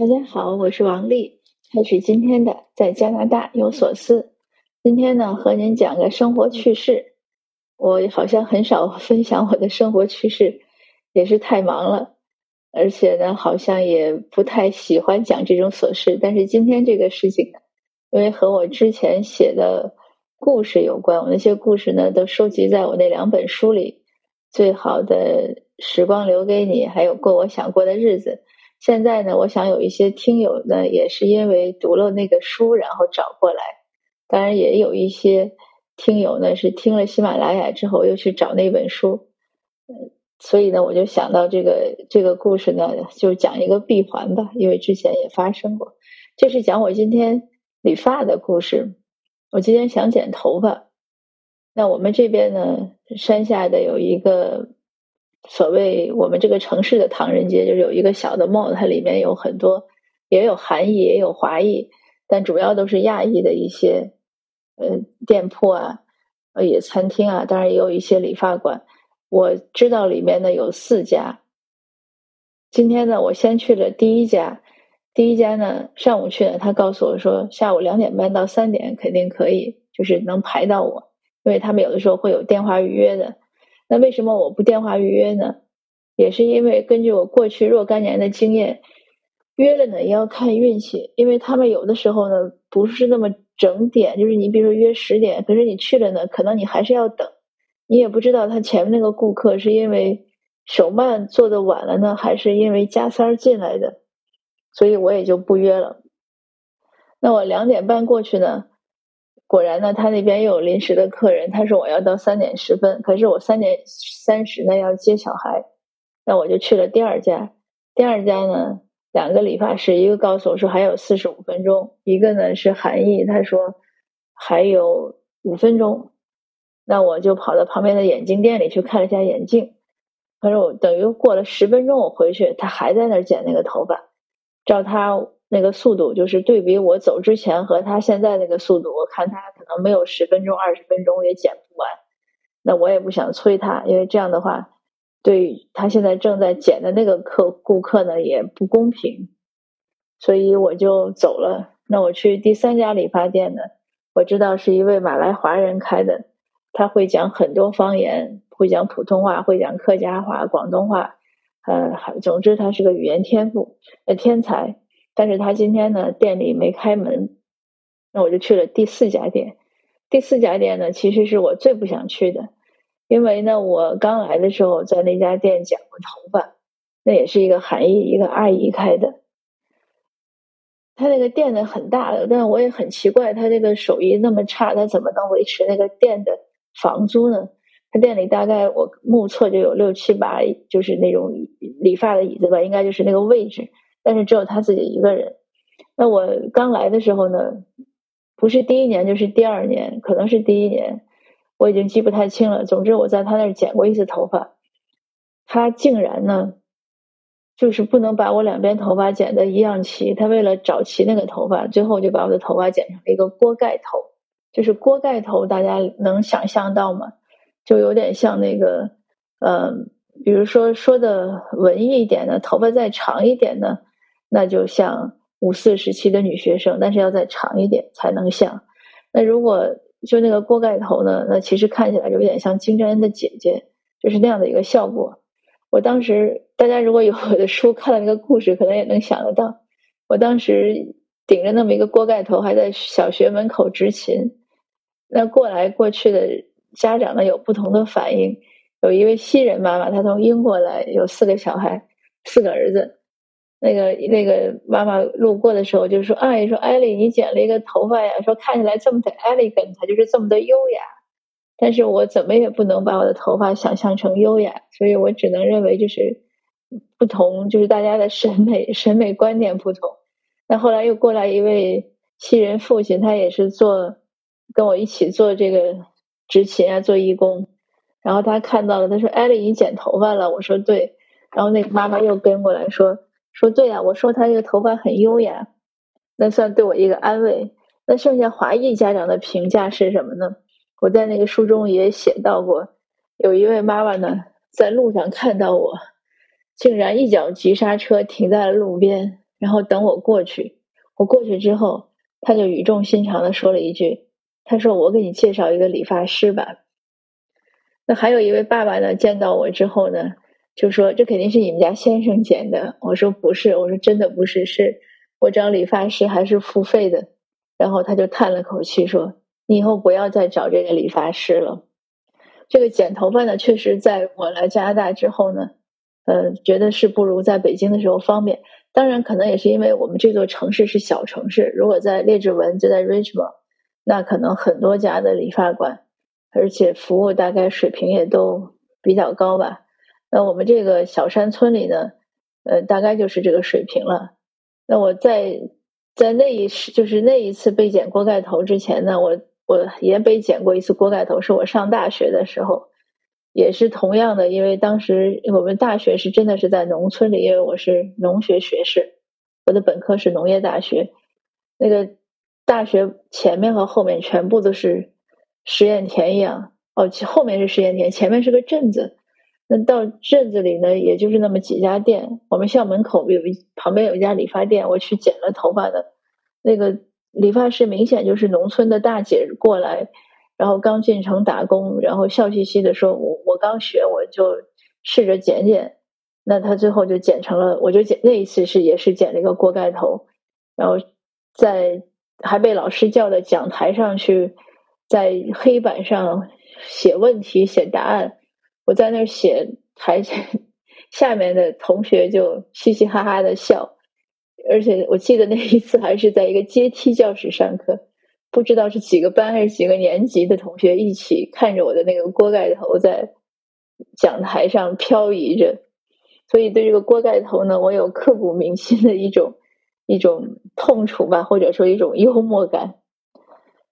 大家好，我是王丽，开始今天的在加拿大有所思。今天呢，和您讲个生活趣事。我好像很少分享我的生活趣事，也是太忙了，而且呢，好像也不太喜欢讲这种琐事。但是今天这个事情呢，因为和我之前写的故事有关，我那些故事呢，都收集在我那两本书里，《最好的时光留给你》，还有《过我想过的日子》。现在呢，我想有一些听友呢，也是因为读了那个书，然后找过来。当然，也有一些听友呢，是听了喜马拉雅之后又去找那本书。嗯，所以呢，我就想到这个这个故事呢，就讲一个闭环吧，因为之前也发生过。这是讲我今天理发的故事。我今天想剪头发。那我们这边呢，山下的有一个。所谓我们这个城市的唐人街，就是有一个小的 mall，它里面有很多，也有韩裔，也有华裔，但主要都是亚裔的一些呃店铺啊，呃也餐厅啊，当然也有一些理发馆。我知道里面呢有四家。今天呢，我先去了第一家，第一家呢上午去的，他告诉我说下午两点半到三点肯定可以，就是能排到我，因为他们有的时候会有电话预约的。那为什么我不电话预约呢？也是因为根据我过去若干年的经验，约了呢也要看运气，因为他们有的时候呢不是那么整点，就是你比如说约十点，可是你去了呢，可能你还是要等，你也不知道他前面那个顾客是因为手慢做的晚了呢，还是因为加塞儿进来的，所以我也就不约了。那我两点半过去呢？果然呢，他那边又有临时的客人。他说我要到三点十分，可是我三点三十呢要接小孩，那我就去了第二家。第二家呢，两个理发师，一个告诉我说还有四十五分钟，一个呢是韩毅，他说还有五分钟。那我就跑到旁边的眼镜店里去看了一下眼镜。他说我等于过了十分钟，我回去，他还在那儿剪那个头发，照他。那个速度就是对比我走之前和他现在那个速度，我看他可能没有十分钟、二十分钟也剪不完。那我也不想催他，因为这样的话对他现在正在剪的那个客顾客呢也不公平，所以我就走了。那我去第三家理发店呢，我知道是一位马来华人开的，他会讲很多方言，会讲普通话，会讲客家话、广东话，呃，总之他是个语言天赋呃天才。但是他今天呢，店里没开门，那我就去了第四家店。第四家店呢，其实是我最不想去的，因为呢，我刚来的时候在那家店剪过头发，那也是一个韩裔一个阿姨开的。他那个店呢很大的，但我也很奇怪，他这个手艺那么差，他怎么能维持那个店的房租呢？他店里大概我目测就有六七把，就是那种理发的椅子吧，应该就是那个位置。但是只有他自己一个人。那我刚来的时候呢，不是第一年就是第二年，可能是第一年，我已经记不太清了。总之我在他那儿剪过一次头发，他竟然呢，就是不能把我两边头发剪的一样齐。他为了找齐那个头发，最后就把我的头发剪成了一个锅盖头，就是锅盖头，大家能想象到吗？就有点像那个，嗯，比如说说的文艺一点的，头发再长一点的。那就像五四时期的女学生，但是要再长一点才能像。那如果就那个锅盖头呢？那其实看起来就有点像金正恩的姐姐，就是那样的一个效果。我当时大家如果有我的书看了那个故事，可能也能想得到。我当时顶着那么一个锅盖头，还在小学门口执勤。那过来过去的家长呢，有不同的反应。有一位西人妈妈，她从英国来，有四个小孩，四个儿子。那个那个妈妈路过的时候就说：“哎，说艾丽，你剪了一个头发呀，说看起来这么的 elegant，就是这么的优雅。但是我怎么也不能把我的头发想象成优雅，所以我只能认为就是不同，就是大家的审美审美观点不同。那后来又过来一位西人父亲，他也是做跟我一起做这个执勤啊，做义工。然后他看到了，他说：艾丽，你剪头发了？我说对。然后那个妈妈又跟过来说。”说对呀，我说他这个头发很优雅，那算对我一个安慰。那剩下华裔家长的评价是什么呢？我在那个书中也写到过，有一位妈妈呢，在路上看到我，竟然一脚急刹车停在了路边，然后等我过去。我过去之后，他就语重心长的说了一句：“他说我给你介绍一个理发师吧。”那还有一位爸爸呢，见到我之后呢，就说：“这肯定是你们家先生剪的。”我说：“不是，我说真的不是，是我找理发师还是付费的。”然后他就叹了口气说：“你以后不要再找这个理发师了。”这个剪头发呢，确实在我来加拿大之后呢，呃，觉得是不如在北京的时候方便。当然，可能也是因为我们这座城市是小城市。如果在列治文，就在 Richmond，那可能很多家的理发馆，而且服务大概水平也都比较高吧。那我们这个小山村里呢，呃，大概就是这个水平了。那我在在那一时，就是那一次被剪锅盖头之前呢，我我也被剪过一次锅盖头，是我上大学的时候。也是同样的，因为当时我们大学是真的是在农村里，因为我是农学学士，我的本科是农业大学。那个大学前面和后面全部都是实验田一样，哦，后面是实验田，前面是个镇子。那到镇子里呢，也就是那么几家店。我们校门口有一旁边有一家理发店，我去剪了头发的那个理发师，明显就是农村的大姐过来。然后刚进城打工，然后笑嘻嘻的说：“我我刚学，我就试着剪剪。”那他最后就剪成了，我就剪那一次是也是剪了一个锅盖头，然后在还被老师叫到讲台上去，在黑板上写问题、写答案。我在那儿写，台下 下面的同学就嘻嘻哈哈的笑，而且我记得那一次还是在一个阶梯教室上课。不知道是几个班还是几个年级的同学一起看着我的那个锅盖头在讲台上漂移着，所以对这个锅盖头呢，我有刻骨铭心的一种一种痛楚吧，或者说一种幽默感。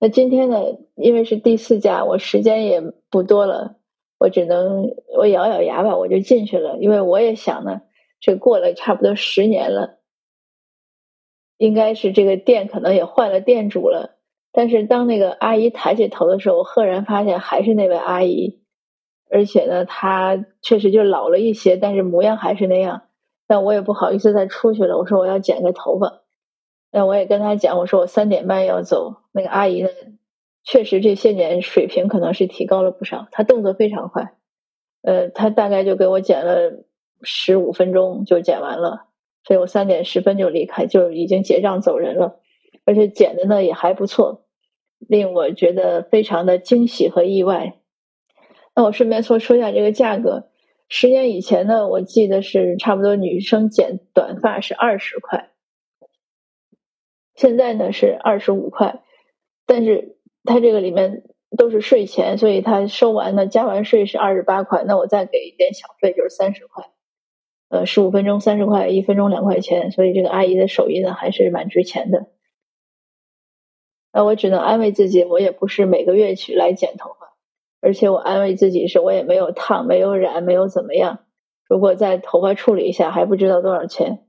那今天呢，因为是第四家，我时间也不多了，我只能我咬咬牙吧，我就进去了，因为我也想呢，这过了差不多十年了，应该是这个店可能也换了店主了。但是当那个阿姨抬起头的时候，我赫然发现还是那位阿姨，而且呢，她确实就老了一些，但是模样还是那样。但我也不好意思再出去了，我说我要剪个头发。那我也跟她讲，我说我三点半要走。那个阿姨呢，确实这些年水平可能是提高了不少，她动作非常快。呃，她大概就给我剪了十五分钟就剪完了，所以我三点十分就离开，就已经结账走人了，而且剪的呢也还不错。令我觉得非常的惊喜和意外。那我顺便说说一下这个价格。十年以前呢，我记得是差不多女生剪短发是二十块，现在呢是二十五块。但是它这个里面都是税前，所以它收完呢加完税是二十八块。那我再给一点小费就是三十块。呃，十五分钟三十块，一分钟两块钱，所以这个阿姨的手艺呢还是蛮值钱的。那我只能安慰自己，我也不是每个月去来剪头发，而且我安慰自己是我也没有烫，没有染，没有怎么样。如果在头发处理一下，还不知道多少钱。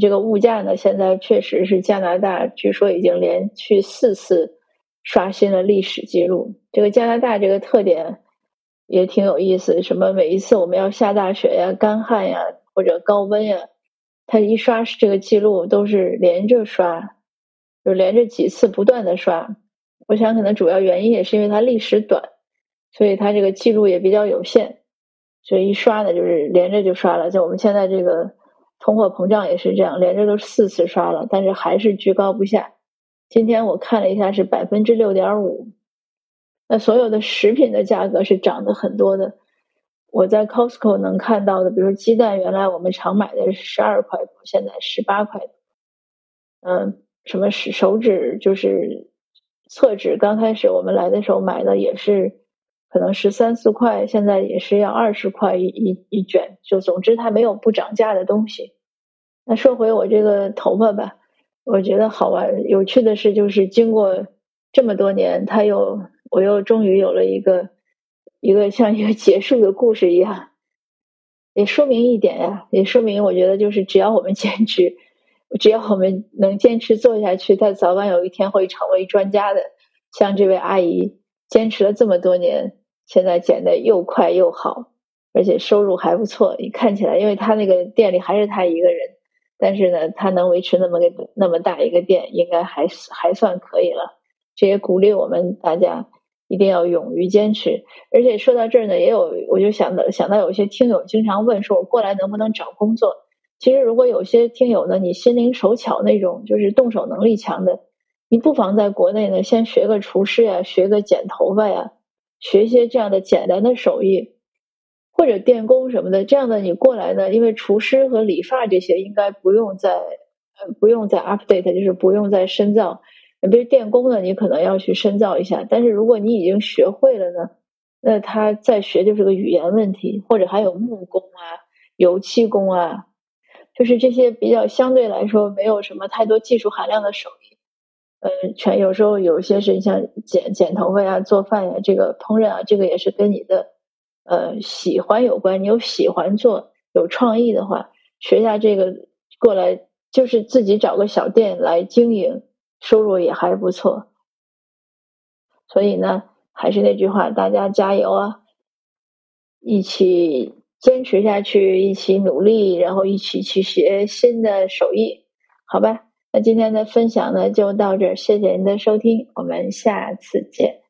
这个物价呢，现在确实是加拿大，据说已经连续四次刷新了历史记录。这个加拿大这个特点也挺有意思，什么每一次我们要下大雪呀、干旱呀或者高温呀，它一刷这个记录都是连着刷。就连着几次不断的刷，我想可能主要原因也是因为它历史短，所以它这个记录也比较有限，所以一刷呢就是连着就刷了。就我们现在这个通货膨胀也是这样，连着都四次刷了，但是还是居高不下。今天我看了一下是百分之六点五，那所有的食品的价格是涨得很多的。我在 Costco 能看到的，比如鸡蛋，原来我们常买的是十二块多，现在十八块多，嗯。什么是手指？就是厕纸。刚开始我们来的时候买的也是可能十三四块，现在也是要二十块一一一卷。就总之它没有不涨价的东西。那说回我这个头发吧，我觉得好玩有趣的是，就是经过这么多年，他又我又终于有了一个一个像一个结束的故事一样。也说明一点呀，也说明我觉得就是只要我们坚持。只要我们能坚持做下去，他早晚有一天会成为专家的。像这位阿姨，坚持了这么多年，现在剪的又快又好，而且收入还不错。你看起来，因为他那个店里还是他一个人，但是呢，他能维持那么个那么大一个店，应该还还算可以了。这也鼓励我们大家一定要勇于坚持。而且说到这儿呢，也有我就想到想到有些听友经常问说，我过来能不能找工作？其实如果有些听友呢，你心灵手巧那种，就是动手能力强的，你不妨在国内呢先学个厨师呀，学个剪头发呀，学一些这样的简单的手艺。或者电工什么的，这样的你过来呢？因为厨师和理发这些应该不用再呃不用再 update，就是不用再深造。比如电工呢，你可能要去深造一下。但是如果你已经学会了呢，那他再学就是个语言问题。或者还有木工啊、油漆工啊，就是这些比较相对来说没有什么太多技术含量的手艺。呃，全有时候有些是像剪剪头发呀、做饭呀、这个烹饪啊，这个也是跟你的。呃，喜欢有关，你有喜欢做，有创意的话，学下这个过来，就是自己找个小店来经营，收入也还不错。所以呢，还是那句话，大家加油啊！一起坚持下去，一起努力，然后一起去学新的手艺，好吧？那今天的分享呢，就到这儿，谢谢您的收听，我们下次见。